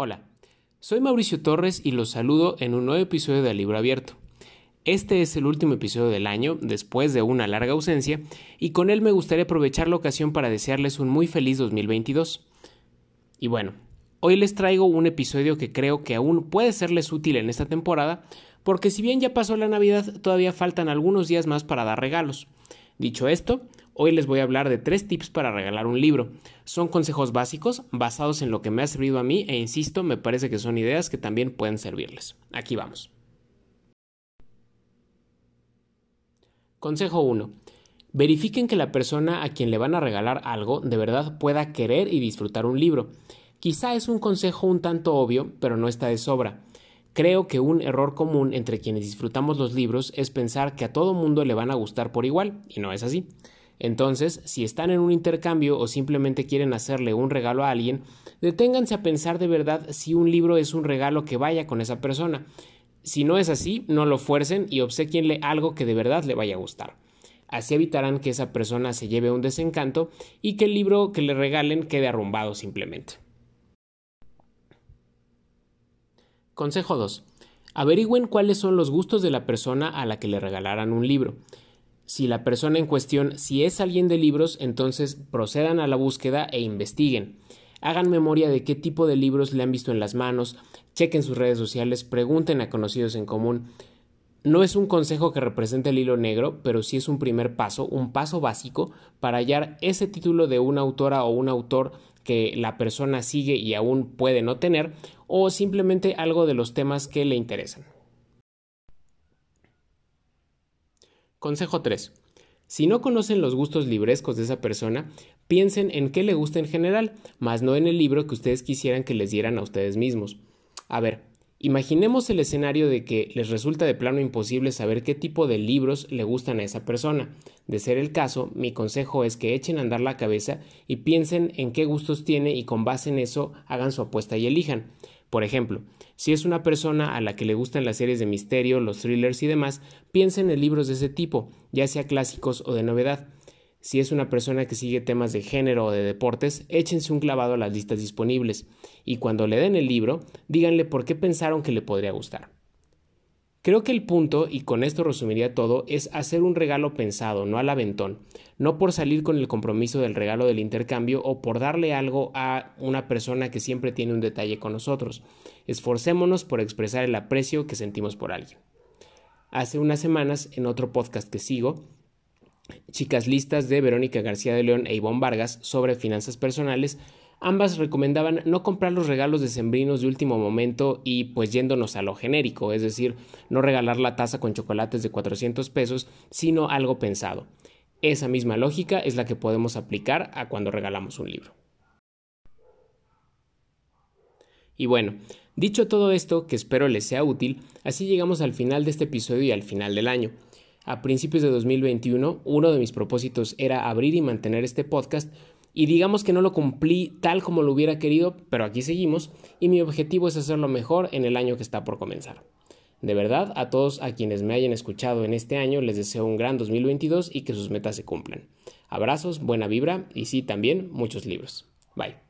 Hola, soy Mauricio Torres y los saludo en un nuevo episodio de Libro Abierto. Este es el último episodio del año, después de una larga ausencia, y con él me gustaría aprovechar la ocasión para desearles un muy feliz 2022. Y bueno, hoy les traigo un episodio que creo que aún puede serles útil en esta temporada, porque si bien ya pasó la Navidad, todavía faltan algunos días más para dar regalos. Dicho esto, Hoy les voy a hablar de tres tips para regalar un libro. Son consejos básicos basados en lo que me ha servido a mí e insisto, me parece que son ideas que también pueden servirles. Aquí vamos. Consejo 1. Verifiquen que la persona a quien le van a regalar algo de verdad pueda querer y disfrutar un libro. Quizá es un consejo un tanto obvio, pero no está de sobra. Creo que un error común entre quienes disfrutamos los libros es pensar que a todo mundo le van a gustar por igual, y no es así. Entonces, si están en un intercambio o simplemente quieren hacerle un regalo a alguien, deténganse a pensar de verdad si un libro es un regalo que vaya con esa persona. Si no es así, no lo fuercen y obsequienle algo que de verdad le vaya a gustar. Así evitarán que esa persona se lleve un desencanto y que el libro que le regalen quede arrumbado simplemente. Consejo 2. Averigüen cuáles son los gustos de la persona a la que le regalaran un libro. Si la persona en cuestión, si es alguien de libros, entonces procedan a la búsqueda e investiguen. Hagan memoria de qué tipo de libros le han visto en las manos, chequen sus redes sociales, pregunten a conocidos en común. No es un consejo que represente el hilo negro, pero sí es un primer paso, un paso básico para hallar ese título de una autora o un autor que la persona sigue y aún puede no tener, o simplemente algo de los temas que le interesan. Consejo 3. Si no conocen los gustos librescos de esa persona, piensen en qué le gusta en general, más no en el libro que ustedes quisieran que les dieran a ustedes mismos. A ver, imaginemos el escenario de que les resulta de plano imposible saber qué tipo de libros le gustan a esa persona. De ser el caso, mi consejo es que echen a andar la cabeza y piensen en qué gustos tiene y con base en eso hagan su apuesta y elijan. Por ejemplo, si es una persona a la que le gustan las series de misterio, los thrillers y demás, piensen en libros de ese tipo, ya sea clásicos o de novedad. Si es una persona que sigue temas de género o de deportes, échense un clavado a las listas disponibles y cuando le den el libro, díganle por qué pensaron que le podría gustar. Creo que el punto, y con esto resumiría todo, es hacer un regalo pensado, no al aventón, no por salir con el compromiso del regalo del intercambio o por darle algo a una persona que siempre tiene un detalle con nosotros. Esforcémonos por expresar el aprecio que sentimos por alguien. Hace unas semanas, en otro podcast que sigo, Chicas Listas de Verónica García de León e Ivonne Vargas sobre finanzas personales, Ambas recomendaban no comprar los regalos decembrinos de último momento y pues yéndonos a lo genérico, es decir, no regalar la taza con chocolates de 400 pesos, sino algo pensado. Esa misma lógica es la que podemos aplicar a cuando regalamos un libro. Y bueno, dicho todo esto, que espero les sea útil, así llegamos al final de este episodio y al final del año. A principios de 2021, uno de mis propósitos era abrir y mantener este podcast y digamos que no lo cumplí tal como lo hubiera querido, pero aquí seguimos y mi objetivo es hacerlo mejor en el año que está por comenzar. De verdad, a todos a quienes me hayan escuchado en este año les deseo un gran 2022 y que sus metas se cumplan. Abrazos, buena vibra y sí, también muchos libros. Bye.